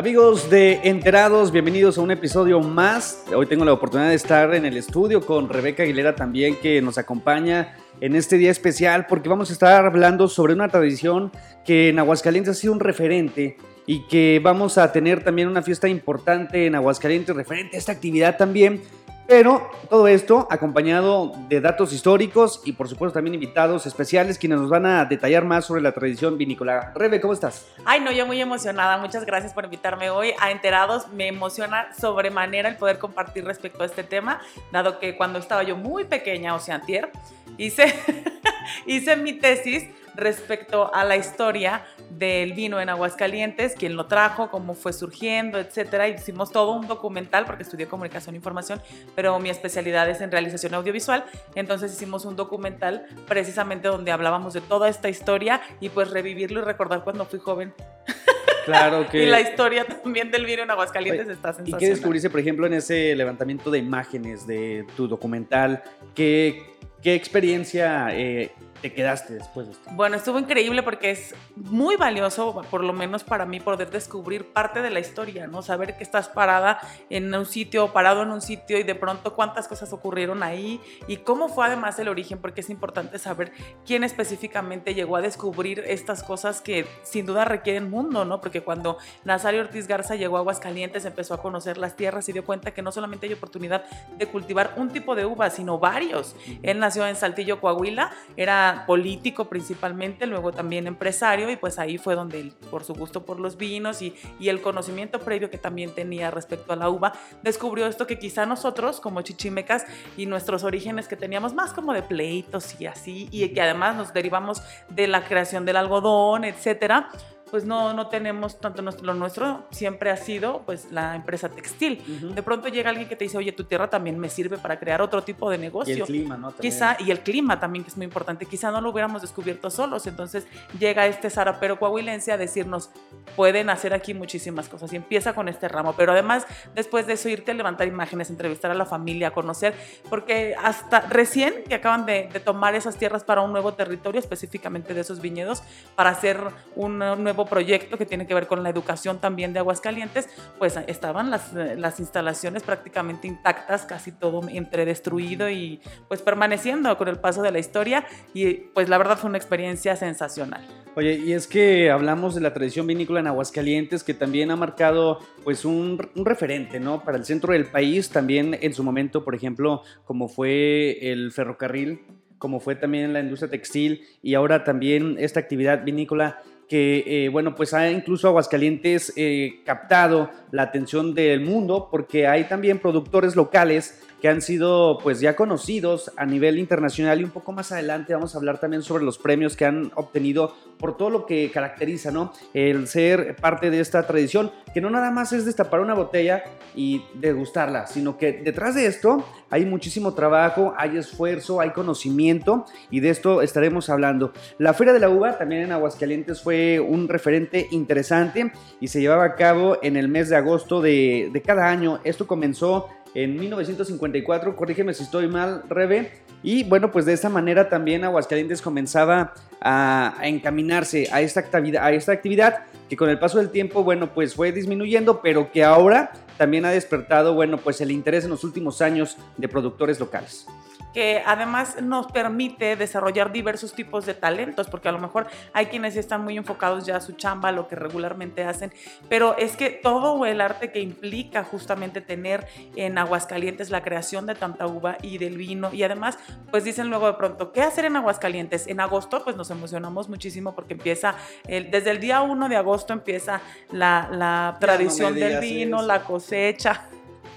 Amigos de Enterados, bienvenidos a un episodio más. Hoy tengo la oportunidad de estar en el estudio con Rebeca Aguilera también que nos acompaña en este día especial porque vamos a estar hablando sobre una tradición que en Aguascalientes ha sido un referente y que vamos a tener también una fiesta importante en Aguascalientes referente a esta actividad también pero todo esto acompañado de datos históricos y por supuesto también invitados especiales quienes nos van a detallar más sobre la tradición vinícola. Rebe, ¿cómo estás? Ay, no, yo muy emocionada. Muchas gracias por invitarme hoy a Enterados. Me emociona sobremanera el poder compartir respecto a este tema, dado que cuando estaba yo muy pequeña, o sea, antier, hice, hice mi tesis respecto a la historia del vino en Aguascalientes, quién lo trajo, cómo fue surgiendo, etcétera. Hicimos todo un documental porque estudié comunicación e información, pero mi especialidad es en realización audiovisual. Entonces hicimos un documental precisamente donde hablábamos de toda esta historia y pues revivirlo y recordar cuando fui joven. Claro que. y la historia también del vino en Aguascalientes está sensacional. ¿Y qué descubriste, por ejemplo, en ese levantamiento de imágenes de tu documental? ¿Qué, qué experiencia eh, te quedaste después de esto? Bueno, estuvo increíble porque es muy valioso, por lo menos para mí, poder descubrir parte de la historia, ¿no? Saber que estás parada en un sitio, parado en un sitio y de pronto cuántas cosas ocurrieron ahí y cómo fue además el origen, porque es importante saber quién específicamente llegó a descubrir estas cosas que sin duda requieren mundo, ¿no? Porque cuando Nazario Ortiz Garza llegó a Aguascalientes, empezó a conocer las tierras y dio cuenta que no solamente hay oportunidad de cultivar un tipo de uva, sino varios. Él nació en Saltillo, Coahuila, era político principalmente, luego también empresario y pues ahí fue donde él, por su gusto por los vinos y, y el conocimiento previo que también tenía respecto a la uva, descubrió esto que quizá nosotros como chichimecas y nuestros orígenes que teníamos más como de pleitos y así, y que además nos derivamos de la creación del algodón, etcétera, pues no, no tenemos tanto nuestro, lo nuestro siempre ha sido pues la empresa textil. De pronto llega alguien que te dice, oye, tu tierra también me sirve para crear otro tipo de negocio. Y el clima, ¿no? Quizá, y el clima también, que es muy importante. Quizá no lo hubiéramos descubierto solos. Entonces llega este zarapero coahuilense a decirnos, pueden hacer aquí muchísimas cosas. Y empieza con este ramo. Pero además, después de eso, irte a levantar imágenes, entrevistar a la familia, conocer, porque hasta recién que acaban de, de tomar esas tierras para un nuevo territorio, específicamente de esos viñedos, para hacer un nuevo proyecto que tiene que ver con la educación también de Aguascalientes, pues estaban las, las instalaciones prácticamente intactas, casi todo entre destruido y pues permaneciendo con el paso de la historia y pues la verdad fue una experiencia sensacional. Oye, y es que hablamos de la tradición vinícola en Aguascalientes, que también ha marcado pues un, un, referente, ¿no? Para el centro del país, también en su momento, por ejemplo, como fue el ferrocarril, como fue también la industria textil y ahora también esta actividad vinícola que, eh, bueno, pues ha incluso Aguascalientes eh, captado la atención del mundo porque hay también productores locales que han sido pues ya conocidos a nivel internacional y un poco más adelante vamos a hablar también sobre los premios que han obtenido por todo lo que caracteriza, ¿no? El ser parte de esta tradición, que no nada más es destapar una botella y degustarla, sino que detrás de esto hay muchísimo trabajo, hay esfuerzo, hay conocimiento y de esto estaremos hablando. La Feria de la Uva también en Aguascalientes fue un referente interesante y se llevaba a cabo en el mes de agosto de, de cada año. Esto comenzó en 1954, corrígeme si estoy mal, Rebe. Y bueno, pues de esta manera también Aguascalientes comenzaba a, encaminarse a esta, actividad, a esta actividad que con el paso del tiempo, bueno, pues fue disminuyendo, pero que ahora también ha despertado, bueno, pues el interés en los últimos años de productores locales que además nos permite desarrollar diversos tipos de talentos, porque a lo mejor hay quienes están muy enfocados ya a su chamba, lo que regularmente hacen, pero es que todo el arte que implica justamente tener en Aguascalientes la creación de tanta uva y del vino, y además, pues dicen luego de pronto, ¿qué hacer en Aguascalientes? En agosto, pues nos emocionamos muchísimo porque empieza, el, desde el día 1 de agosto empieza la, la tradición no del vino, la cosecha.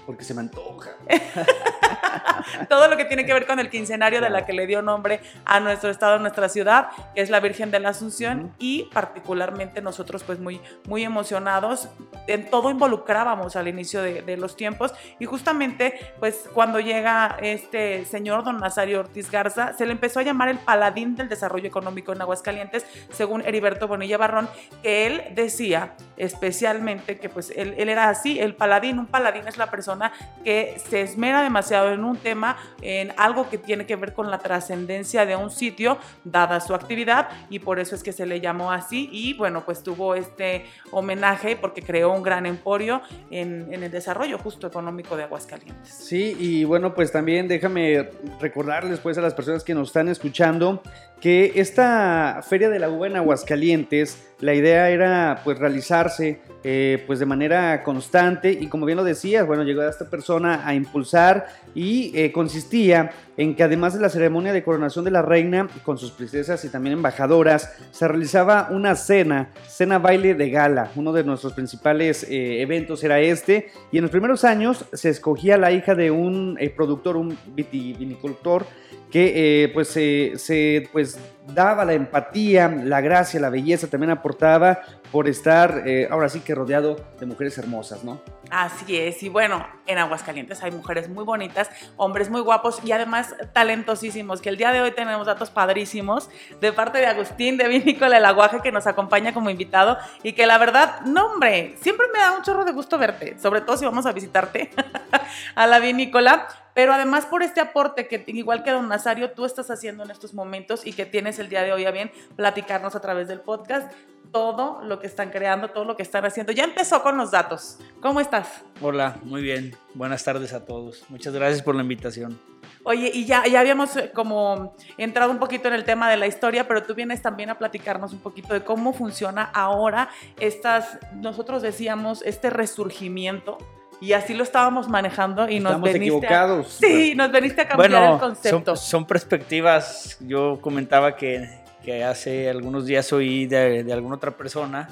Porque se me antoja. todo lo que tiene que ver con el quincenario de la que le dio nombre a nuestro estado, a nuestra ciudad, que es la Virgen de la Asunción, uh -huh. y particularmente nosotros pues muy, muy emocionados, en todo involucrábamos al inicio de, de, los tiempos, y justamente pues cuando llega este señor don Nazario Ortiz Garza, se le empezó a llamar el paladín del desarrollo económico en Aguascalientes, según Heriberto Bonilla Barrón, que él decía especialmente que pues él, él era así, el paladín, un paladín es la persona que se esmera demasiado en un tema, en algo que tiene que ver con la trascendencia de un sitio, dada su actividad, y por eso es que se le llamó así. Y bueno, pues tuvo este homenaje porque creó un gran emporio en, en el desarrollo justo económico de Aguascalientes. Sí, y bueno, pues también déjame recordarles pues a las personas que nos están escuchando que esta Feria de la Uva en Aguascalientes, la idea era pues realizarse eh, pues de manera constante y como bien lo decías, bueno, llegó esta persona a impulsar y eh, consistía en que además de la ceremonia de coronación de la reina con sus princesas y también embajadoras, se realizaba una cena, cena baile de gala. Uno de nuestros principales eh, eventos era este y en los primeros años se escogía la hija de un productor, un vitivinicultor, que pues, se pues, daba la empatía, la gracia, la belleza, también aportaba por estar eh, ahora sí que rodeado de mujeres hermosas, ¿no? Así es, y bueno, en Aguascalientes hay mujeres muy bonitas, hombres muy guapos y además talentosísimos, que el día de hoy tenemos datos padrísimos de parte de Agustín de Vinícola El Aguaje que nos acompaña como invitado y que la verdad, no hombre, siempre me da un chorro de gusto verte, sobre todo si vamos a visitarte a la vinícola, pero además por este aporte que igual que don Nazario tú estás haciendo en estos momentos y que tienes el día de hoy a bien platicarnos a través del podcast todo lo que están creando, todo lo que están haciendo. Ya empezó con los datos. ¿Cómo estás? Hola, muy bien. Buenas tardes a todos. Muchas gracias por la invitación. Oye, y ya, ya habíamos eh, como entrado un poquito en el tema de la historia, pero tú vienes también a platicarnos un poquito de cómo funciona ahora estas, nosotros decíamos, este resurgimiento y así lo estábamos manejando y nos veniste equivocados. sí, nos veniste a cambiar el concepto. Son, son, perspectivas. Yo comentaba que, que, hace algunos días oí de, de, alguna otra persona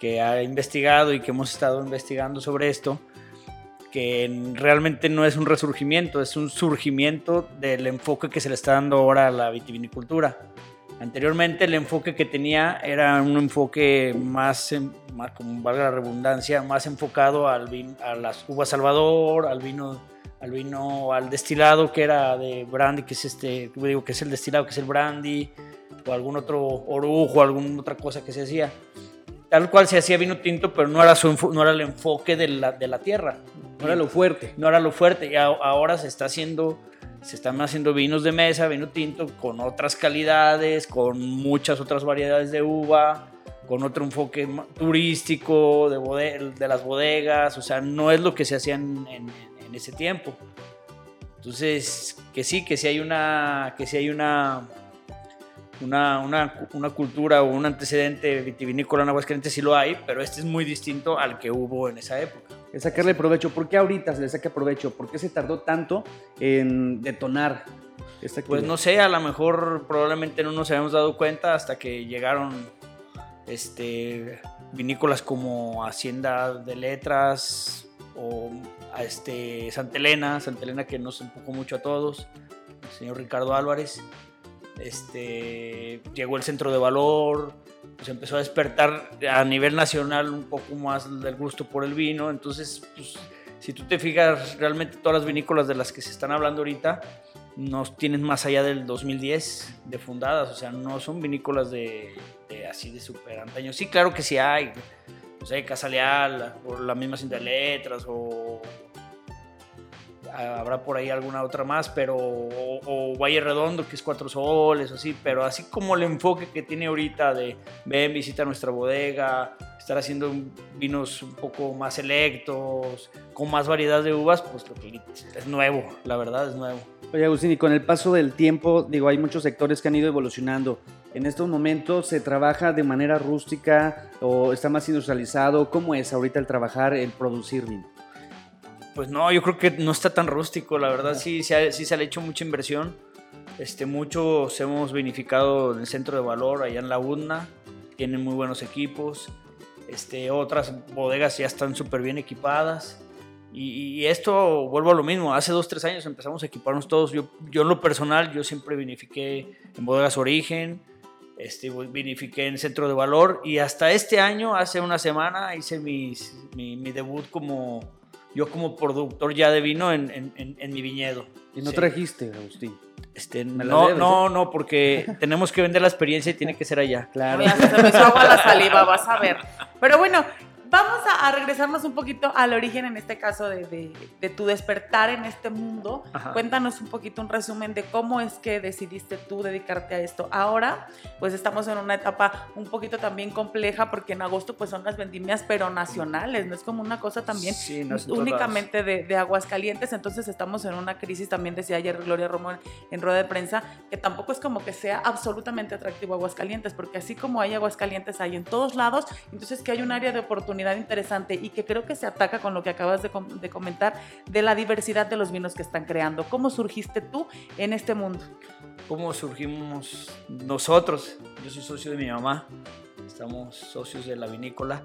que ha investigado y que hemos estado investigando sobre esto, que realmente no es un resurgimiento, es un surgimiento del enfoque que se le está dando ahora a la vitivinicultura. Anteriormente el enfoque que tenía era un enfoque más, más como valga la redundancia, más enfocado al a las uvas Salvador, al vino, al vino, al destilado que era de brandy, que es este, digo que es el destilado, que es el brandy, o algún otro orujo, alguna otra cosa que se hacía. Tal cual se hacía vino tinto, pero no era, su, no era el enfoque de la, de la tierra. No era lo fuerte. No era lo fuerte. Y ahora se está haciendo se están haciendo vinos de mesa, vino tinto, con otras calidades, con muchas otras variedades de uva, con otro enfoque turístico de, de las bodegas, o sea, no es lo que se hacía en, en, ese tiempo. Entonces, que sí, que sí hay una, que sí hay una, una, una, una, cultura o un antecedente vitivinícola en Aguascalientes, sí lo hay, pero este es muy distinto al que hubo en esa época es sacarle provecho. ¿Por qué ahorita se le saca provecho? ¿Por qué se tardó tanto en detonar esta Pues no sé, a lo mejor probablemente no nos habíamos dado cuenta hasta que llegaron este, vinícolas como Hacienda de Letras o a este, Santa Elena, Santa Elena que nos empujó mucho a todos, el señor Ricardo Álvarez. Este, llegó el centro de valor, pues empezó a despertar a nivel nacional un poco más del gusto por el vino. Entonces, pues, si tú te fijas, realmente todas las vinícolas de las que se están hablando ahorita no tienen más allá del 2010 de fundadas, o sea, no son vinícolas de, así de súper antaño. Sí, claro que sí hay, no sé, Casa Leal, o la misma cinta de letras, o habrá por ahí alguna otra más, pero o, Valle Redondo, que es Cuatro Soles, así, pero así como el enfoque que tiene ahorita de ven, visita nuestra bodega, estar haciendo vinos un poco más selectos, con más variedad de uvas, pues lo que es nuevo, la verdad es nuevo. Oye Agustín, y con el paso del tiempo, digo, hay muchos sectores que han ido evolucionando. En estos momentos se trabaja de manera rústica o está más industrializado. ¿Cómo es ahorita el trabajar, el producir vino? Pues no, yo creo que no está tan rústico, la verdad sí, sí, sí se ha hecho mucha inversión. Este, muchos hemos vinificado en el centro de valor, allá en la UNA, tienen muy buenos equipos. Este, otras bodegas ya están súper bien equipadas. Y, esto, vuelvo a lo mismo, hace dos, tres años empezamos a equiparnos todos. Yo, yo en lo personal, yo siempre vinifiqué en bodegas origen, este, vinifiqué en centro de valor y hasta este año, hace una semana, hice mi, mi debut como yo como productor ya de vino en, en, mi viñedo. ¿Y no trajiste, Agustín? Este, no, no, ¿eh? no, porque tenemos que vender la experiencia y tiene que ser allá. Claro. se me hizo agua la saliva, vas a ver. Pero bueno, Vamos a, regresarnos un poquito al origen, en este caso, de, tu despertar en este mundo. Cuéntanos un poquito un resumen de cómo es que decidiste tú dedicarte a esto. Ahora, pues estamos en una etapa un poquito también compleja porque en agosto pues son las vendimias, pero nacionales, no es como una cosa también únicamente de, de Aguascalientes. Entonces estamos en una crisis, también decía ayer Gloria Romón en rueda de prensa, que tampoco es como que sea absolutamente atractivo Aguascalientes, porque así como hay Aguascalientes, hay en todos lados, entonces que hay un área de oportunidad interesante y que creo que se ataca con lo que acabas de, de comentar de la diversidad de los vinos que están creando. ¿Cómo surgiste tú en este mundo? ¿Cómo surgimos nosotros? Yo soy socio de mi mamá, estamos socios de la vinícola.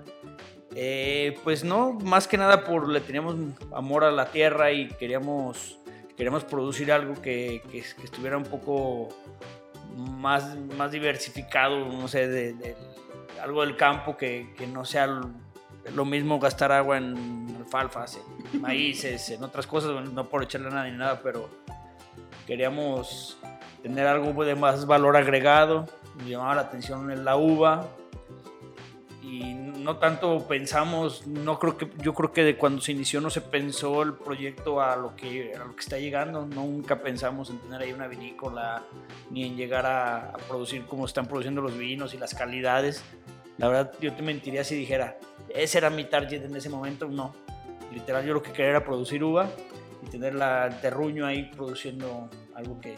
Eh, pues no, más que nada por le teníamos amor a la tierra y queríamos, queríamos producir algo que, que, estuviera un poco más, más diversificado, no sé, de, algo del campo que, que no sea lo mismo gastar agua en alfalfas, en maíces, en otras cosas, no por echarle nada ni nada, pero queríamos tener algo de más valor agregado. Me llamaba la atención en la uva y no tanto pensamos, no creo que yo creo que de cuando se inició no se pensó el proyecto a lo que a lo que está llegando, nunca pensamos en tener ahí una vinícola ni en llegar a, a producir como están produciendo los vinos y las calidades. La verdad yo te mentiría si dijera, ese era mi target en ese momento, no. Literal, yo lo que quería era producir uva y tener la, el terruño ahí produciendo algo que,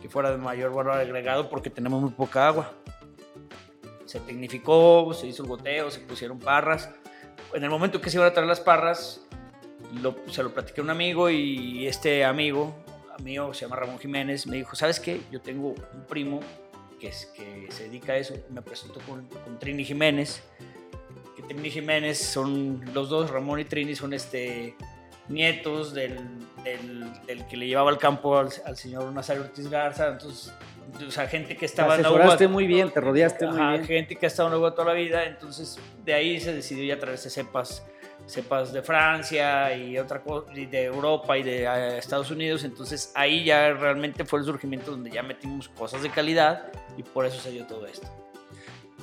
que fuera de mayor valor agregado porque tenemos muy poca agua. Se tecnificó, se hizo el goteo, se pusieron parras. En el momento que se iban a traer las parras, se lo platiqué a un amigo y este amigo, mío, se llama Ramón Jiménez, me dijo, ¿sabes qué? Yo tengo un primo que, que se dedica a eso, me presentó con, con Trini Jiménez, Trini Jiménez son los dos, Ramón y Trini son este, nietos del, del, que le llevaba al campo al, señor Nazario Ortiz Garza, entonces, o sea, gente que estaba en la UBA. muy bien, te rodeaste muy bien. gente que ha estado en la UBA toda la vida, entonces de ahí se decidió ya traerse cepas cepas de Francia y otra cosa, de Europa y de eh, Estados Unidos. Entonces ahí ya realmente fue el surgimiento donde ya metimos cosas de calidad y por eso se dio todo esto.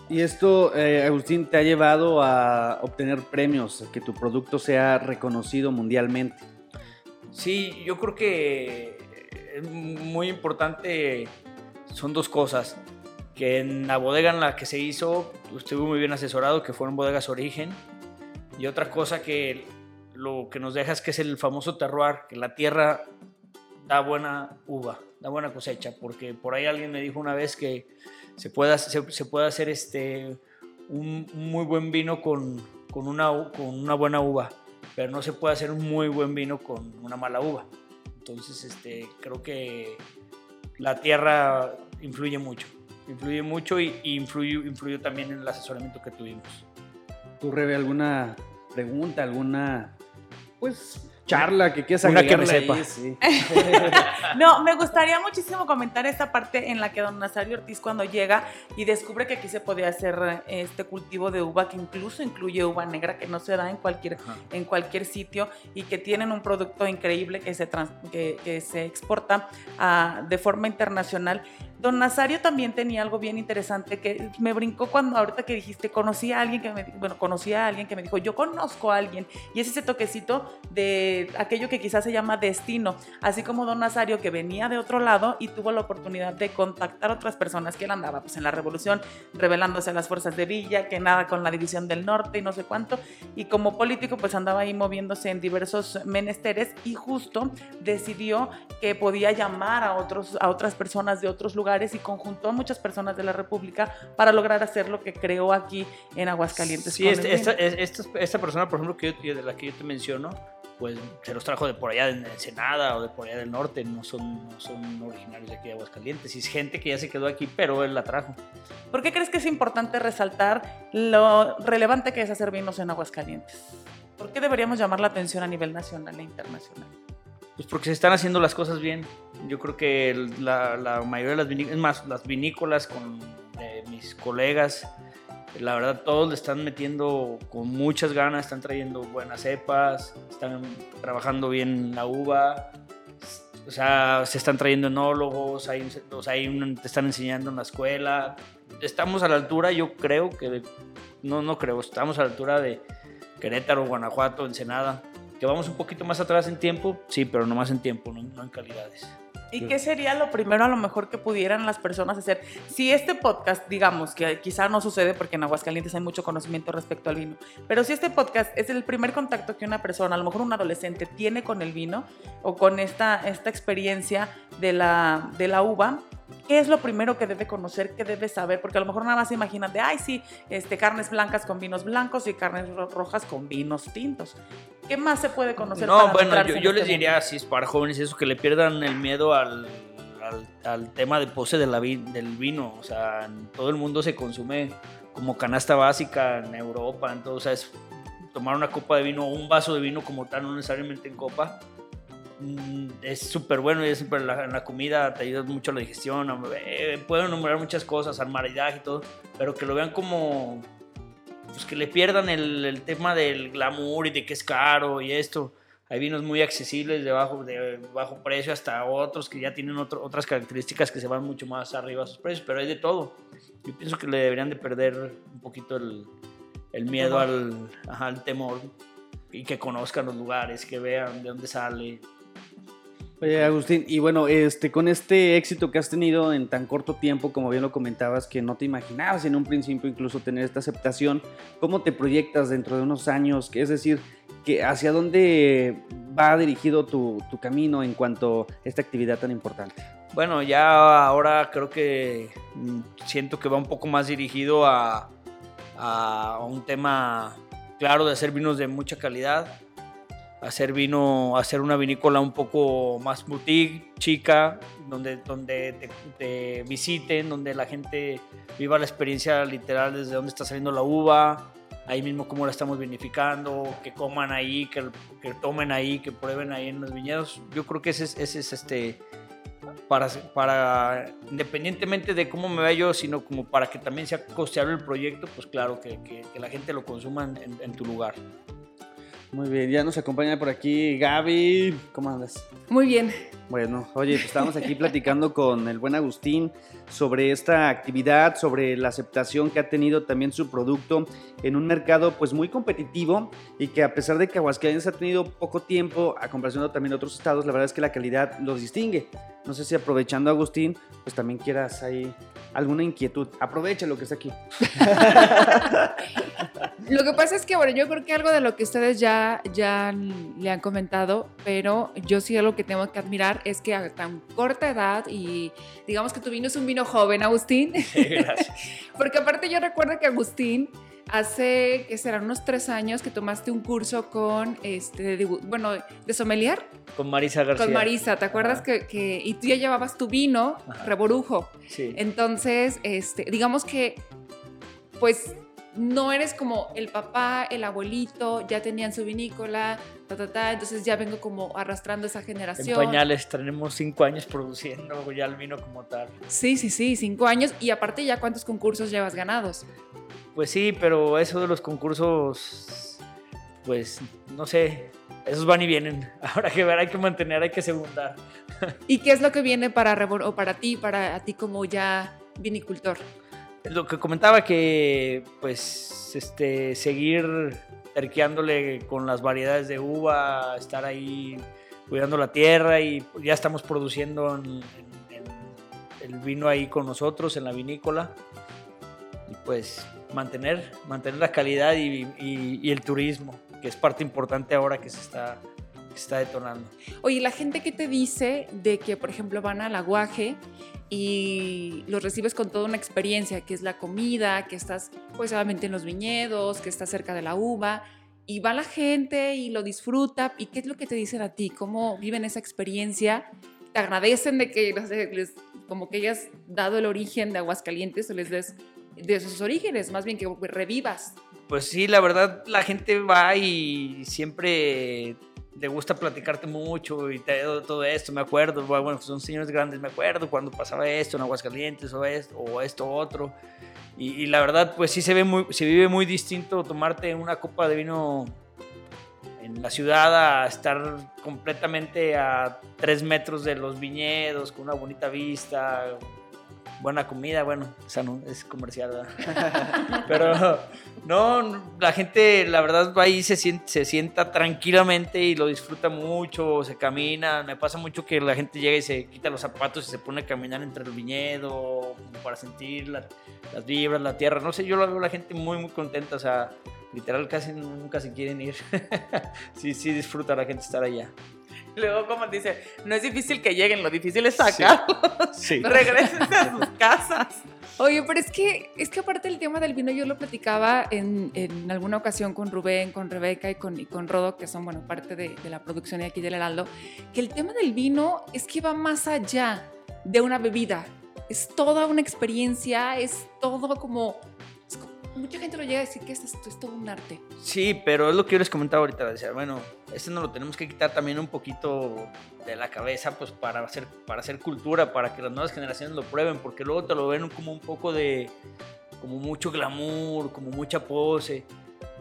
Y esto, eh, Agustín, te ha llevado a obtener premios, que tu producto sea reconocido mundialmente. Sí, yo creo que es muy importante, son dos cosas. Que en la bodega en la que se hizo, estuve muy bien asesorado, que fueron bodegas origen. Y otra cosa que lo que nos deja es que es el famoso terroir, que la tierra da buena uva, da buena cosecha. Porque por ahí alguien me dijo una vez que se puede, se, puede hacer este, un, muy buen vino con, con, una, con una buena uva, pero no se puede hacer un muy buen vino con una mala uva. Entonces, este, creo que la tierra influye mucho, influye mucho y, influye, influyó también en el asesoramiento que tuvimos. ¿Tú, Rebe, alguna pregunta, alguna, pues, charla que quieras Una que me sepa. no, me gustaría muchísimo comentar esta parte en la que don Nazario Ortiz cuando llega y descubre que aquí se podía hacer este cultivo de uva que incluso incluye uva negra que no se da en cualquier, en cualquier sitio y que tienen un producto increíble que se, que, se exporta ah, de forma internacional Don Nazario también tenía algo bien interesante que me brincó cuando ahorita que dijiste, conocí a alguien que me, bueno, conocí a alguien que me dijo, yo conozco a alguien, y es ese toquecito de aquello que quizás se llama destino, así como Don Nazario que venía de otro lado y tuvo la oportunidad de contactar a otras personas que él andaba pues en la revolución, revelándose a las fuerzas de Villa, que nada con la división del norte y no sé cuánto, y como político pues andaba ahí moviéndose en diversos menesteres y justo decidió que podía llamar a, otros, a otras personas de otros lugares y conjuntó a muchas personas de la República para lograr hacer lo que creó aquí en Aguascalientes. Sí, este, esta, esta, persona, por ejemplo, que de la que yo te menciono, pues se los trajo de por allá de Ensenada o de por allá del norte, no son, no son originarios de aquí de Aguascalientes. Y es gente que ya se quedó aquí, pero él la trajo. ¿Por qué crees que es importante resaltar lo relevante que es hacer vinos en Aguascalientes? ¿Por qué deberíamos llamar la atención a nivel nacional e internacional? Pues porque se están haciendo las cosas bien. Yo creo que la, mayoría de las vinícolas, es más, las vinícolas con mis colegas, la verdad todos le están metiendo con muchas ganas, están trayendo buenas cepas, están trabajando bien la uva, o sea, se están trayendo enólogos, hay, o sea, te están enseñando en la escuela. Estamos a la altura, yo creo que, no, no creo, estamos a la altura de, Querétaro, Guanajuato, Ensenada. Que vamos un poquito más atrás en tiempo, sí, pero no más en tiempo, no, no en calidades. ¿Y qué sería lo primero a lo mejor que pudieran las personas hacer? Si este podcast, digamos, que quizá no sucede porque en Aguascalientes hay mucho conocimiento respecto al vino, pero si este podcast es el primer contacto que una persona, a lo mejor un adolescente, tiene con el vino o con esta, esta experiencia de la, de la uva, ¿qué es lo primero que debe conocer, qué debe saber? Porque a lo mejor nada más se imaginan de, ay, sí, este, carnes blancas con vinos blancos y carnes rojas con vinos tintos. ¿Qué más se puede conocer? No, bueno, yo, yo les este diría así, para jóvenes, eso, que le pierdan el miedo al, al, al tema de pose de la del vino. O sea, en todo el mundo se consume como canasta básica en Europa, entonces, o sea, es tomar una copa de vino o un vaso de vino como tal, no necesariamente en copa, es súper bueno y es súper la, la, comida te ayuda mucho a la digestión. Eh, pueden nombrar muchas cosas, al maridaje y todo, pero que lo vean como pues que le pierdan el, el, tema del glamour y de que es caro y esto. Hay vinos muy accesibles de bajo, de bajo precio hasta otros que ya tienen otro, otras características que se van mucho más arriba a sus precios, pero hay de todo. Yo pienso que le deberían de perder un poquito el, el miedo al, ajá, al temor y que conozcan los lugares, que vean de dónde sale, Oye, Agustín, y bueno, este, con este éxito que has tenido en tan corto tiempo, como bien lo comentabas, que no te imaginabas en un principio incluso tener esta aceptación, ¿cómo te proyectas dentro de unos años? Es decir, que ¿hacia dónde va dirigido tu, camino en cuanto a esta actividad tan importante? Bueno, ya ahora creo que siento que va un poco más dirigido a un tema claro de hacer vinos de mucha calidad, hacer vino, hacer una vinícola un poco más boutique, chica, donde, donde te, te, visiten, donde la gente viva la experiencia literal desde donde está saliendo la uva, ahí mismo cómo la estamos vinificando, que coman ahí, que, que tomen ahí, que prueben ahí en los viñedos. Yo creo que ese es, este, para, para, independientemente de cómo me vea yo, sino como para que también sea costeable el proyecto, pues claro, que, que, que la gente lo consuma en tu lugar. Muy bien, ya nos acompaña por aquí Gaby. ¿Cómo andas? Muy bien. Bueno, oye, pues estamos aquí platicando con el buen Agustín sobre esta actividad, sobre la aceptación que ha tenido también su producto en un mercado pues muy competitivo y que a pesar de que Aguascalientes ha tenido poco tiempo a comparación de también otros estados, la verdad es que la calidad los distingue. No sé si aprovechando Agustín, pues también quieras ahí alguna inquietud. Aprovecha lo que está aquí. Lo que pasa es que, bueno, yo creo que algo de lo que ustedes ya, ya le han comentado, pero yo sí algo que tengo que admirar es que a tan corta edad y digamos que tu vino es un vino joven, Agustín. Sí, gracias. Porque aparte yo recuerdo que Agustín hace, que serán unos tres años que tomaste un curso con, este, de, bueno, de sommelier. Con Marisa García. Con Marisa, ¿te acuerdas que, que, y tú ya llevabas tu vino, Ajá. Reborujo? Sí. Entonces, este, digamos que, pues no eres como el papá, el abuelito, ya tenían su vinícola, ta, ta, ta, entonces ya vengo como arrastrando esa generación. En pañales, tenemos cinco años produciendo ya el vino como tal. Sí, sí, sí, cinco años y aparte ya cuántos concursos llevas ganados. Pues sí, pero eso de los concursos, pues no sé, esos van y vienen. Habrá que ver, hay que mantener, hay que segundar. ¿Y qué es lo que viene para, o para ti, para ti como ya vinicultor? lo que comentaba que pues este seguir terqueándole con las variedades de uva, estar ahí cuidando la tierra y ya estamos produciendo en, en, en el vino ahí con nosotros en la vinícola y pues mantener mantener la calidad y, y, y el turismo que es parte importante ahora que se está está detonando. Oye, la gente que te dice de que por ejemplo van al aguaje y los recibes con toda una experiencia, que es la comida, que estás pues obviamente en los viñedos, que estás cerca de la uva, y va la gente y lo disfruta, ¿y qué es lo que te dicen a ti? ¿Cómo viven esa experiencia? ¿Te agradecen de que no sé, les, como que hayas dado el origen de Aguascalientes o les des de sus orígenes, más bien que revivas? Pues sí, la verdad la gente va y siempre le gusta platicarte mucho y te, todo esto, me acuerdo, bueno, son señores grandes, me acuerdo cuando pasaba esto en Aguascalientes o esto, o esto otro. Y, y, la verdad, pues sí se, ve muy, se vive muy distinto tomarte una copa de vino en la ciudad a estar completamente a tres metros de los viñedos, con una bonita vista, buena comida, bueno, o sea, no, es comercial, ¿verdad? Pero no, la gente, la verdad, va ahí, se sienta, se sienta tranquilamente y lo disfruta mucho, se camina. Me pasa mucho que la gente llega y se quita los zapatos y se pone a caminar entre el viñedo para sentir las vibras, la tierra. No sé, yo lo veo la gente muy, muy contenta, o sea, literal casi nunca se quieren ir. sí, sí disfruta la gente estar allá. Luego, como dice, no es difícil que lleguen, lo difícil es sacarlos. Sí. Regresen a sus casas. Oye, pero es que, es que aparte del tema del vino, yo lo platicaba en, en alguna ocasión con Rubén, con Rebeca y con, y con Rodo, que son, bueno, parte de, de la producción de aquí del Heraldo, que el tema del vino es que va más allá de una bebida. Es toda una experiencia, es todo como... mucha gente lo llega a decir que esto es, todo un arte. Sí, pero es lo que yo les comentaba ahorita. Decía, bueno, esto no lo tenemos que quitar también un poquito de la cabeza, pues para hacer, para hacer cultura, para que las nuevas generaciones lo prueben, porque luego te lo ven como un poco de, como mucho glamour, como mucha pose.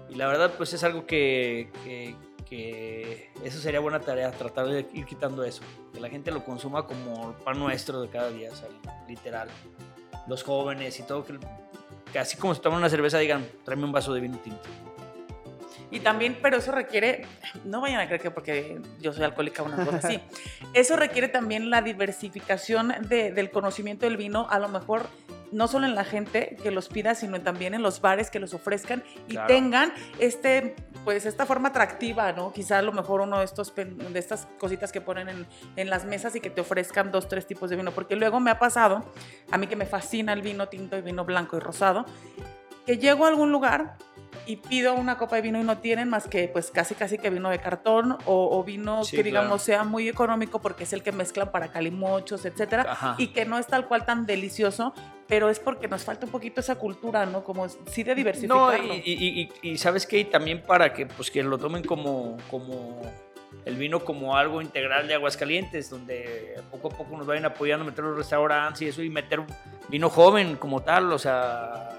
Y la verdad, pues es algo que, que, que eso sería buena tarea, tratar de ir quitando eso. Que la gente lo consuma como pan nuestro de cada día, o sea, literal. Los jóvenes y todo, que, que así como se toman una cerveza digan, tráeme un vaso de vino tinto. Y también, pero eso requiere, no vayan a creer que porque yo soy alcohólica o una cosa así, eso requiere también la diversificación de- del conocimiento del vino, a lo mejor no solo en la gente que los pida, sino también en los bares que los ofrezcan y Claro. tengan este, pues esta forma atractiva, ¿no? Quizá a lo mejor uno de estos de estas cositas que ponen en, en las mesas y que te ofrezcan dos, tres tipos de vino, porque luego me ha pasado, a mí que me fascina el vino tinto y vino blanco y rosado, que llego a algún lugar y pido una copa de vino y no tienen más que pues casi casi que vino de cartón o, o vino Sí, que digamos claro. sea muy económico porque es el que mezclan para calimochos, etcétera, Ajá. y que no es tal cual tan delicioso, pero es porque nos falta un poquito esa cultura, ¿no? Como sí de No, diversificarlo. y, y- y- y sabes qué, y también para que, pues, que lo tomen como, como el vino como algo integral de Aguascalientes, donde poco a poco nos vayan apoyando, meter los restaurantes y eso, y meter vino joven como tal, o sea,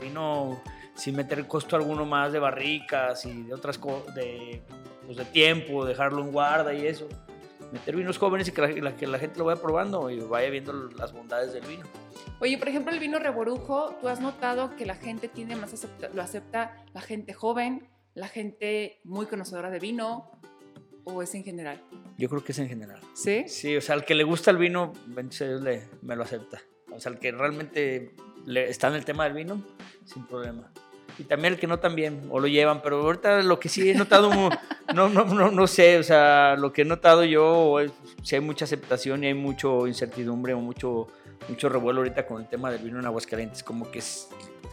vino sin meter costo alguno más de barricas y de otras cosas, de, pues, de tiempo, dejarlo en guarda y eso. Meter vinos jóvenes y que la, que la gente lo vaya probando y vaya viendo las bondades del vino. Oye, por ejemplo, el vino reborujo, ¿tú has notado que la gente tiene más acepta- lo acepta la gente joven, la gente muy conocedora de vino o es en general? Yo creo que es en general. ¿Sí? Sí, o sea, al que le gusta el vino, Dios, le, me lo acepta. O sea, el que realmente le, está en el tema del vino, sin problema. Y también el que no también, o lo llevan, pero ahorita lo que sí he notado, no, no, no, no sé, o sea, lo que he notado yo es si hay mucha aceptación y hay mucho incertidumbre o mucho, mucho revuelo ahorita con el tema del vino en Aguascalientes, como que es-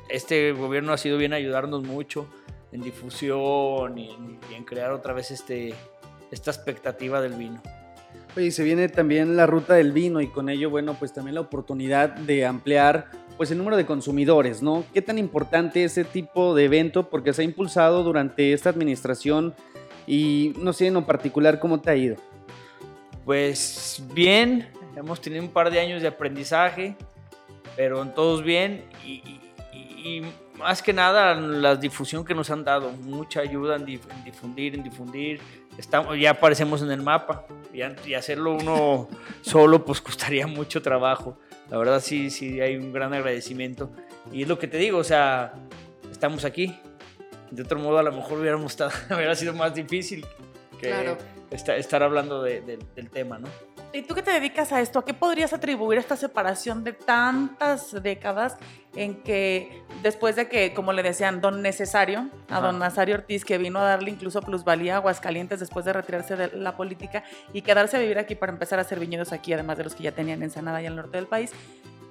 este gobierno ha sido bien ayudarnos mucho en difusión y en, y en crear otra vez este, esta expectativa del vino. Oye, se viene también la ruta del vino y con ello, bueno, pues también la oportunidad de ampliar pues el número de consumidores, ¿no? ¿Qué tan importante es ese tipo de evento? Porque se ha impulsado durante esta administración y no sé en lo particular cómo te ha ido. Pues bien, hemos tenido un par de años de aprendizaje, pero en todos bien y, más que nada la difusión que nos han dado, mucha ayuda en, dif- en difundir, en difundir. Estamos, ya aparecemos en el mapa y, y hacerlo uno solo pues costaría mucho trabajo. La verdad sí, sí hay un gran agradecimiento y es lo que te digo, o sea, estamos aquí. De otro modo a lo mejor hubiéramos estado, hubiera sido más difícil que Claro. esta- estar hablando de- de- del tema, ¿no? ¿Y tú que te dedicas a esto? ¿A qué podrías atribuir esta separación de tantas décadas en que después de que, como le decían, don Necesario, a Ajá. don Nazario Ortiz, que vino a darle incluso plusvalía a Aguascalientes después de retirarse de la política y quedarse a vivir aquí para empezar a hacer viñedos aquí, además de los que ya tenían en Ensenada y al norte del país,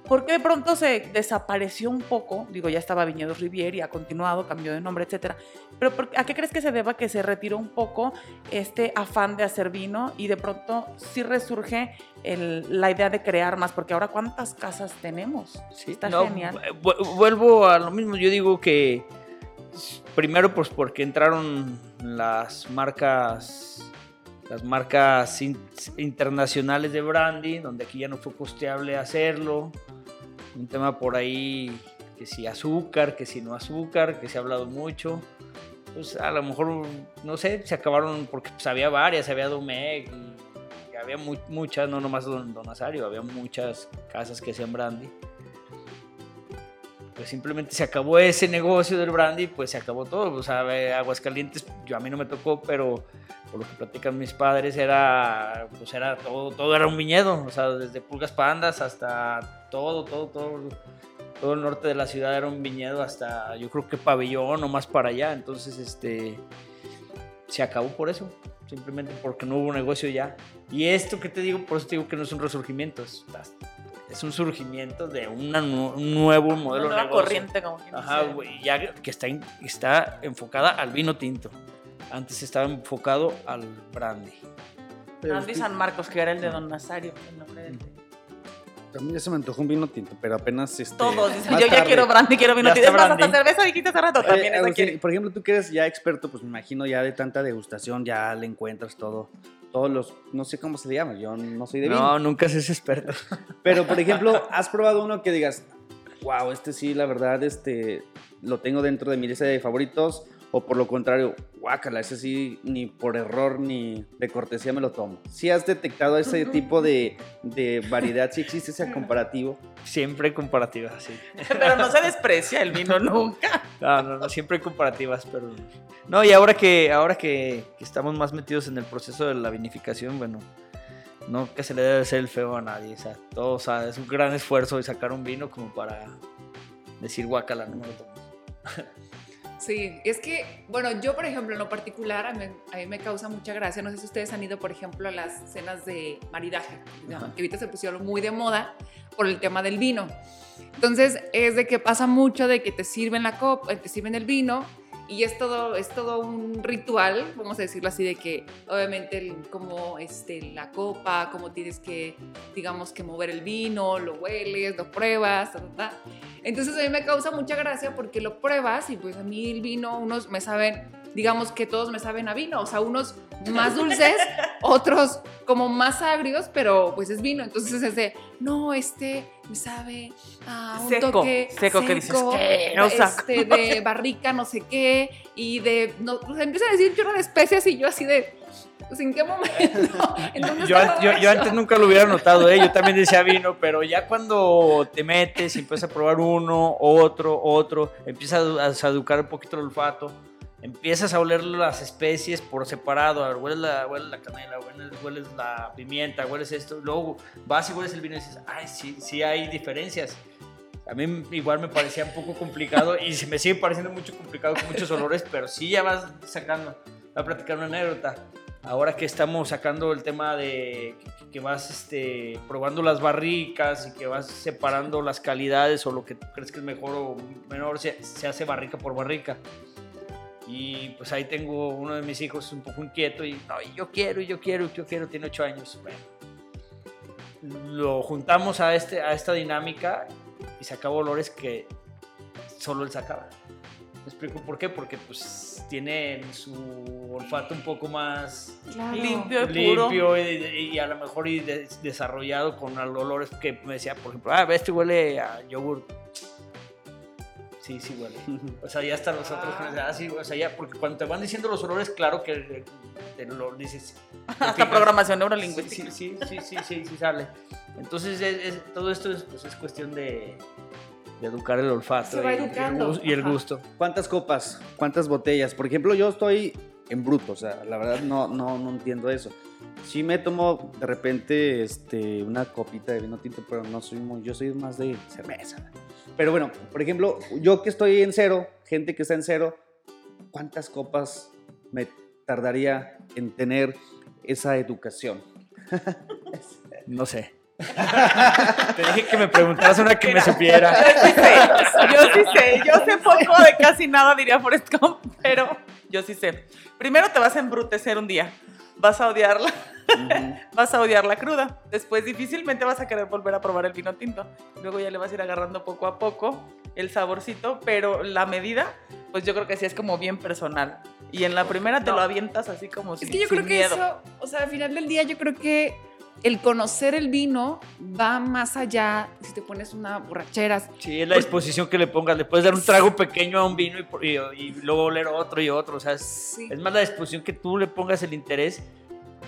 ¿por qué de pronto se desapareció un poco? Digo, ya estaba Viñedos Rivier y ha continuado, cambió de nombre, etcétera. Pero ¿por- ¿a qué crees que se deba que se retiró un poco este afán de hacer vino y de pronto sí resurge el- la idea de crear más? Porque ahora cuántas casas tenemos. Sí, Está no, genial. vu- Vuelvo a lo mismo. Yo digo que primero, pues porque entraron las marcas, las marcas in- internacionales de brandy, donde aquí ya no fue costeable hacerlo. Un tema por ahí que si azúcar, que si no azúcar, que se ha hablado mucho. Pues a lo mejor, no sé, se acabaron porque pues, había varias, había Domecq y había mu- muchas, no nomás Don, Don había muchas casas que hacían brandy. Pues simplemente se acabó ese negocio del brandy, pues se acabó todo. O sea, eh, Aguascalientes, yo a mí no me tocó, pero por lo que platican mis padres, era, pues era todo, todo era un viñedo. O sea, desde Pulgas Pandas hasta todo, todo, todo, todo el norte de la ciudad era un viñedo hasta, yo creo que pabellón o más para allá. Entonces, este, se acabó por eso. Simplemente porque no hubo negocio ya. Y esto que te digo, por eso te digo que no es un resurgimiento. Es, es un surgimiento de una nu- un nuevo modelo Una de nueva negocio. corriente, como quien Ajá, güey, ya que está, en- está enfocada al vino tinto. Antes estaba enfocado al brandy. Pero Andy sí, San Marcos, que era el de Don Nazario. el nombre del- También ya se me antojó un vino tinto, pero apenas este, Todos dicen, yo ya quiero brandy, quiero vino tinto. Es más, hasta brandy. cerveza dijiste hace rato, también Agustín, por ejemplo, tú que eres ya experto, pues me imagino ya de tanta degustación, ya le encuentras todo, todos los, no sé cómo se le llama, yo no soy de vino. No, nunca se es experto. Pero, por ejemplo, ¿has probado uno que digas, wow, este sí, la verdad, este, lo tengo dentro de mi lista de favoritos? O por lo contrario, guácala, ese sí, ni por error ni de cortesía me lo tomo. ¿Sí has detectado ese tipo de, de variedad? ¿Sí existe ese comparativo? Siempre hay comparativas, sí. Pero no se desprecia el vino nunca. No, no, no, siempre hay comparativas, pero... No, y ahora que, ahora que, que estamos más metidos en el proceso de la vinificación, bueno, no que se le debe hacer el feo a nadie, o sea, todo, o sea, es un gran esfuerzo de sacar un vino como para decir guacala, no me lo tomo. Sí, es que, bueno, yo por ejemplo en lo particular, a mí, a mí me causa mucha gracia, no sé si ustedes han ido por ejemplo a las cenas de maridaje, ¿no? Que ahorita se pusieron muy de moda por el tema del vino. Entonces es de que pasa mucho de que te sirven la copa, te sirven el vino y es todo, es todo un ritual, vamos a decirlo así, de que obviamente como este, la copa, cómo tienes que, digamos, que mover el vino, lo hueles, lo pruebas, ta, ta, ta. Entonces a mí me causa mucha gracia porque lo pruebas y pues a mí el vino, unos me saben, digamos que todos me saben a vino, o sea, unos más dulces, otros como más agrios, pero pues es vino. Entonces es de, no, este me sabe a un Seco, toque seco, que dices, ¿qué? No este, de barrica, no sé qué, y de, no, pues empiezan a decir chorro de especias y yo así de, pues en qué momento, ¿En dónde Yo, yo- yo antes nunca lo hubiera notado, ¿eh? yo también decía vino, pero ya cuando te metes y empiezas a probar uno, otro, otro, empiezas a, a educar un poquito el olfato, empiezas a oler las especies por separado, a ver, hueles la, hueles la canela, hueles, hueles la pimienta, hueles esto, luego vas y hueles el vino y dices, ay, sí, sí hay diferencias. A mí igual me parecía un poco complicado y se me sigue pareciendo mucho complicado con muchos olores, pero sí ya vas sacando. Voy a platicar una anécdota. Ahora que estamos sacando el tema de que, que vas este, probando las barricas y que vas separando las calidades o lo que crees que es mejor o menor, se, se hace barrica por barrica. Y pues ahí tengo uno de mis hijos un poco inquieto y "No, y yo quiero, y yo quiero, y yo quiero, tiene ocho años. Bueno, lo juntamos a, este, a esta dinámica y sacaba olores que solo él sacaba. ¿Me explico por qué? Porque pues tiene su olfato un poco más Claro. Limpio puro. limpio y, y a lo mejor y de- desarrollado con olores que me decía, por ejemplo, ah, este huele a yogur. Sí, sí huele. O sea, ya hasta nosotros, ah, sí, o sea, ya, porque cuando te van diciendo los olores, claro que eh, te lo dices. Hasta programación Sí, neurolingüística. sí, sí, sí, sí, sí, sí sale. Entonces, es- es- todo esto es, pues, es cuestión de, de educar el olfato y, el educando, gus- y el ajá. gusto. ¿Cuántas copas? ¿Cuántas botellas? Por ejemplo, yo estoy en bruto, o sea, la verdad no, no, no entiendo eso. Sí me tomo de repente este, una copita de vino tinto, pero no soy muy, yo soy más de cerveza. Pero bueno, por ejemplo, yo que estoy en cero, gente que está en cero, ¿cuántas copas me tardaría en tener esa educación? No sé. Te dije que me preguntaras una que me supiera. Yo sí sé, yo sí sé, yo sé poco de casi nada, diría Forrest Gump, pero yo sí sé. Primero te vas a embrutecer un día, vas a odiarla, Ujú. vas a odiar la cruda, después difícilmente vas a querer volver a probar el vino tinto, luego ya le vas a ir agarrando poco a poco el saborcito, pero la medida, pues yo creo que sí es como bien personal. Y en la primera te No. lo avientas así como Es sin, que yo creo que miedo. eso, o sea, al final del día yo creo que el conocer el vino va más allá si te pones una borrachera. Sí, es la disposición que le pongas. Le puedes dar un trago pequeño a un vino y, y- y luego oler otro y otro. O sea, es, Sí. es más la disposición que tú le pongas el interés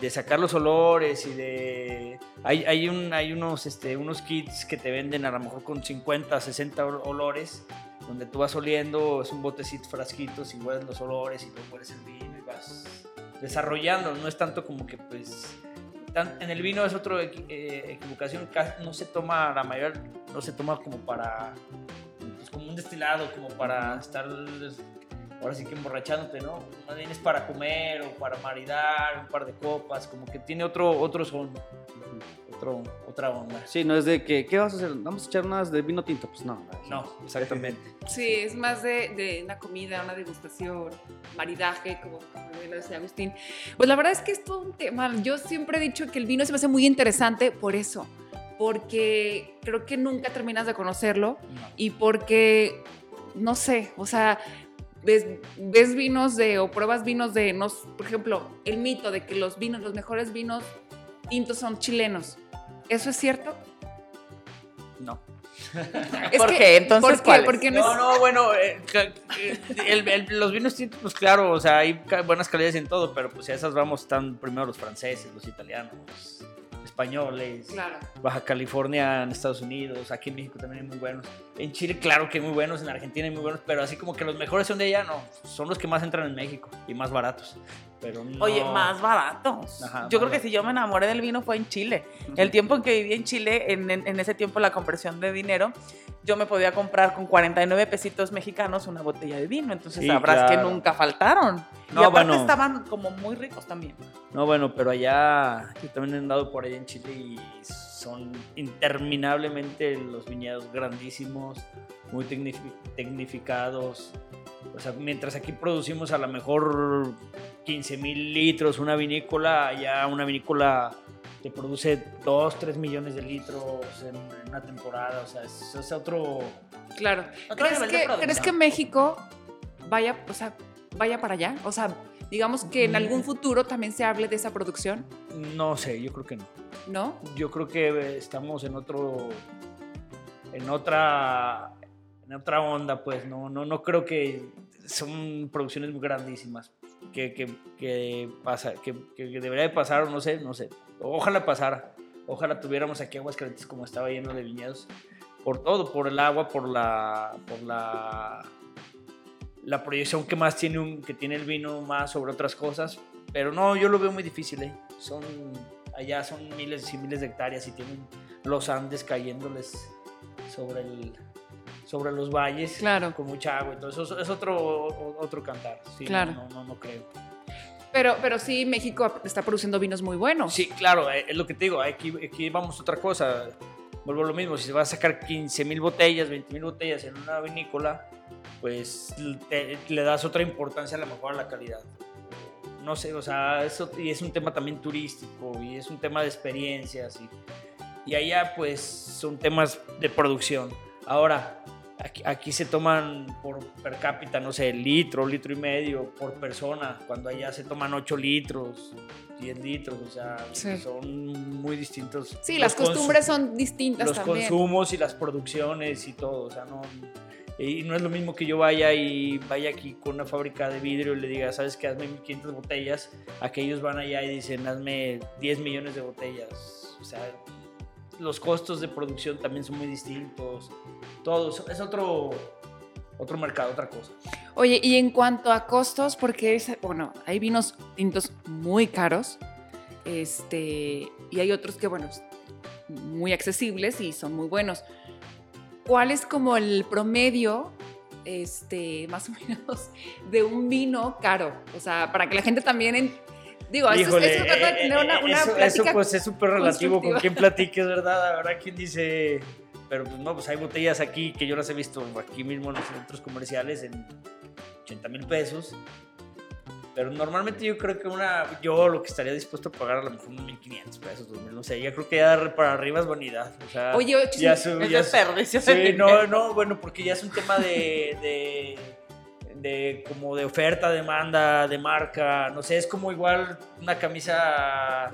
de sacar los olores y de... Hay, hay, un, hay unos, este, unos kits que te venden a lo mejor con 50, 60 olores, donde tú vas oliendo, es un botecito, frasquitos y hueles los olores y luego hueles el vino y vas desarrollando, no es tanto como que pues... en el vino es otra eh, equivocación, no se toma, la mayor no se toma como para, pues, como un destilado, como para estar ahora sí que emborrachándote, ¿no? Más bien es para comer o para maridar, un par de copas, como que tiene otro, otro son, otro, otra onda. Sí, no es de que, ¿qué vas a hacer? Vamos a echar unas de vino tinto, pues no. No, exactamente. Sí, es más de, de una comida, una degustación, maridaje, como, como lo decía Agustín. Pues la verdad es que es todo un tema. Yo siempre he dicho que el vino se me hace muy interesante por eso, porque creo que nunca terminas de conocerlo y porque, no sé, o sea, ves, vinos de, o pruebas vinos de, no, por ejemplo, el mito de que los vinos, los mejores vinos tintos son chilenos. ¿Eso es cierto? No. ¿Por qué? Entonces, ¿por qué? no, no, bueno, eh, eh, los vinos tintos, pues claro, o sea, hay buenas calidades en todo, pero pues a esas vamos, están primero los franceses, los italianos, españoles, Baja California en Estados Unidos, aquí en México también hay muy buenos. En Chile, claro que hay muy buenos, en Argentina hay muy buenos, pero así como que los mejores son de allá, no, son los que más entran en México y más baratos. Pero Oye, más baratos. yo creo que si yo me enamoré del vino fue en Chile. El tiempo en que viví en Chile, en, en, ese tiempo la conversión de dinero, yo me podía comprar con 49 pesitos mexicanos una botella de vino. Entonces sabrás que nunca faltaron. y aparte estaban como muy ricos también. No, bueno, pero allá, yo también he andado por allá en Chile y son interminablemente los viñedos grandísimos, muy tecnificados. O sea, mientras aquí producimos a lo mejor 15 mil litros una vinícola, allá una vinícola te produce 2, 3 millones de litros en, una temporada. O sea, es, es otro. Claro. ¿Crees, que, ¿Crees que México vaya, o sea, vaya para allá? O sea, digamos que en algún futuro también se hable de esa producción. No sé, yo creo que no. ¿No? Yo creo que estamos en otro. En otra. En otra onda, pues. No, no, no creo que. Son producciones muy grandísimas. Que, que, que pasa, que, que, debería de pasar, o no sé, no sé. Ojalá pasara. Ojalá tuviéramos aquí aguas calientes como estaba lleno de viñedos. Por todo, por el agua, por la, por la, la proyección que más tiene, un, que tiene el vino más sobre otras cosas. Pero no, yo lo veo muy difícil. ¿eh? Son, allá son miles y miles de hectáreas y tienen los Andes cayéndoles sobre, el, sobre los valles claro. con mucha agua. Entonces es otro, otro cantar. Sí, claro. no, no, no creo. Pero, pero sí, México está produciendo vinos muy buenos. Sí, claro, eh, es lo que te digo, aquí, aquí vamos a otra cosa. Vuelvo a lo mismo, si se va a sacar 15 mil botellas, 20 mil botellas en una vinícola, pues le das otra importancia a lo mejor a la calidad. No sé, o sea, eso y es un tema también turístico y es un tema de experiencias y, y allá pues son temas de producción. Ahora, Aquí, se toman por per cápita, no sé, litro, litro y medio por persona, cuando allá se toman 8 litros, 10 litros, o sea, son muy distintos. Sí, las costumbres son distintas los consumos y las producciones y todo, o sea, no... Y no es lo mismo que yo vaya y vaya aquí con una fábrica de vidrio y le diga, ¿sabes qué? Hazme 1500 botellas. A que ellos van allá y dicen, hazme 10 millones de botellas. O sea, los costos de producción también son muy distintos. Todo es otro, otro mercado, otra cosa. Oye, y en cuanto a costos, porque bueno, hay vinos tintos muy caros, este, y hay otros que, bueno, muy accesibles y son muy buenos. ¿Cuál es como el promedio, este, más o menos, de un vino caro? O sea, para que la gente también Digo, eso, eso trata de tener una, una eso, eso, pues es súper relativo con quién platiques, ¿verdad? Ahora quién dice, pero pues no, pues hay botellas aquí que yo las he visto aquí mismo en los centros comerciales en 80 mil pesos. Pero normalmente yo creo que una, yo lo que estaría dispuesto a pagar a lo mejor unos 1500 pesos, 2000, no sé, ya creo que ya para arriba es vanidad. O sea, Oye, ya es desperdicio. Sí, no, no, bueno, porque ya es un tema de, de de como de oferta, demanda, de marca, no sé, es como igual una camisa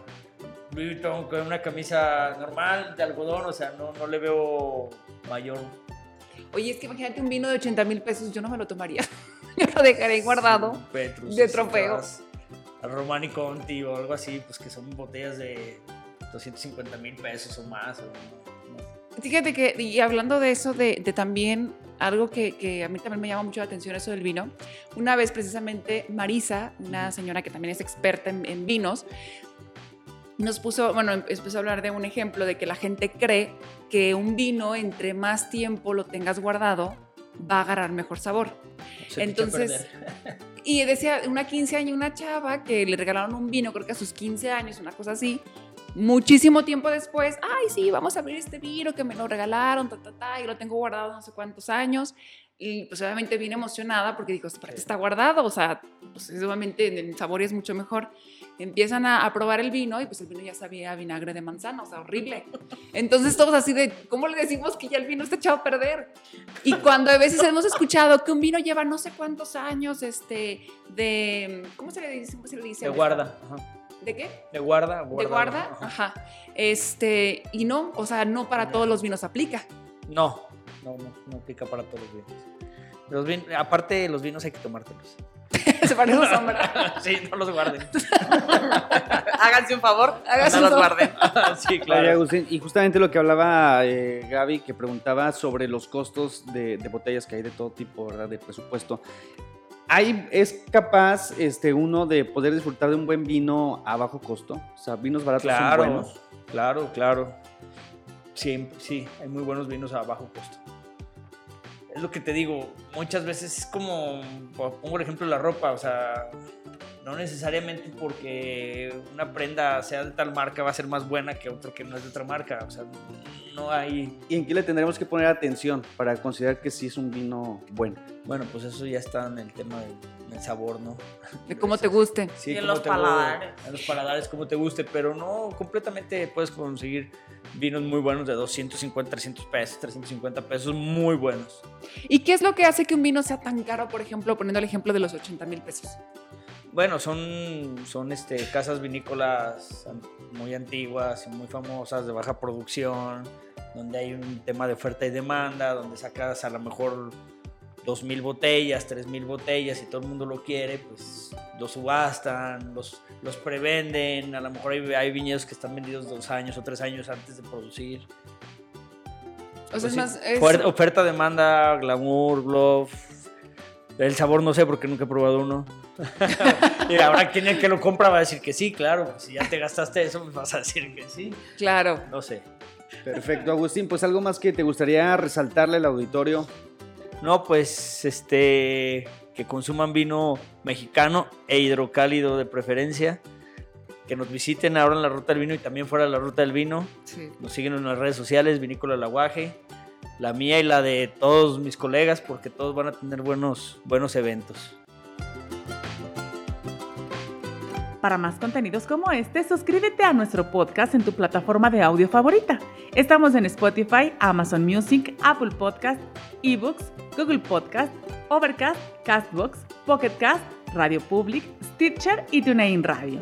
Louis Vuitton con una camisa normal de algodón, o sea, no, no le veo mayor. Oye, es que imagínate un vino de 80 mil pesos, yo no me lo tomaría. yo lo dejaré guardado de trofeo. Romani Conti o algo así, pues que son botellas de 250 mil pesos o más. Fíjate que, y hablando de eso, de, también algo que, que, a mí también me llama mucho la atención, eso del vino. Una vez precisamente Marisa, una señora que también es experta en, en vinos, nos puso, bueno, empezó a hablar de un ejemplo de que la gente cree que un vino, entre más tiempo lo tengas guardado, va a agarrar mejor sabor. Entonces, y decía una 15 años, una chava que le regalaron un vino, creo que a sus 15 años, una cosa así. Muchísimo tiempo después, ay, sí, vamos a abrir este vino que me lo regalaron, ta, ta, ta, y lo tengo guardado no sé cuántos años. Y pues obviamente vine emocionada porque digo, ¿para qué está guardado? O sea, pues obviamente el sabor es mucho mejor empiezan a, probar el vino y pues el vino ya sabía vinagre de manzana, o sea, horrible. Entonces todos así de, ¿cómo le decimos que ya el vino está echado a perder? Y cuando a veces hemos escuchado que un vino lleva no sé cuántos años, este, de, ¿cómo se le dice? ¿Cómo se le dice? De guarda. ¿De qué? De guarda. guarda de guarda, ajá. Este, y no, o sea, no para todos los vinos aplica. No, no, no, no aplica para todos los vinos. Los vinos aparte, los vinos hay que tomártelos. Se parece a sombra. sí, no los guarden. Háganse un favor, Háganse no los guarden. sí, claro. y justamente lo que hablaba eh, Gaby, que preguntaba sobre los costos de, botellas que hay de todo tipo, ¿verdad? De presupuesto. ¿Hay, ¿Es capaz este, uno de poder disfrutar de un buen vino a bajo costo? O sea, vinos baratos son buenos. Claro, claro. Sí, sí, hay muy buenos vinos a bajo costo es lo que te digo, muchas veces es como, pongo el ejemplo de la ropa, o sea, no necesariamente porque una prenda sea de tal marca va a ser más buena que otro que no es de otra marca, o sea, no hay... ¿Y en qué le tendremos que poner atención para considerar que sí es un vino bueno? Bueno, pues eso ya está en el tema del, sabor, ¿no? De cómo te guste. Sí, y en los paladares. En los paladares, como te guste, pero no completamente puedes conseguir vinos muy buenos de 250, 300 pesos, 350 pesos, muy buenos. ¿Y qué es lo que hace que un vino sea tan caro, por ejemplo, poniendo el ejemplo de los 80 mil pesos? Bueno, son, son este, casas vinícolas muy antiguas y muy famosas, de baja producción, donde hay un tema de oferta y demanda, donde sacas a lo mejor 2.000 botellas, 3.000 botellas y todo el mundo lo quiere, pues los subastan, los, los prevenden, a lo mejor hay, hay viñedos que están vendidos dos años o tres años antes de producir. O sea, pues es más, Oferta, demanda, glamour, glove. El sabor no sé porque nunca he probado uno. Y ahora quien el que lo compra va a decir que sí, claro. Pues, si ya te gastaste eso, me pues, vas a decir que sí. Claro. No sé. Perfecto, Agustín. Pues algo más que te gustaría resaltarle al auditorio. No, pues este que consuman vino mexicano e hidrocálido de preferencia. Que nos visiten ahora en la ruta del vino y también fuera de la ruta del vino. Nos siguen en las redes sociales, Vinícola Laguaje, la mía y la de todos mis colegas, porque todos van a tener buenos, buenos eventos. Para más contenidos como este, suscríbete a nuestro podcast en tu plataforma de audio favorita. Estamos en Spotify, Amazon Music, Apple Podcast, eBooks, Google Podcast, Overcast, Castbox, Pocket Cast, Radio Public, Stitcher y TuneIn Radio.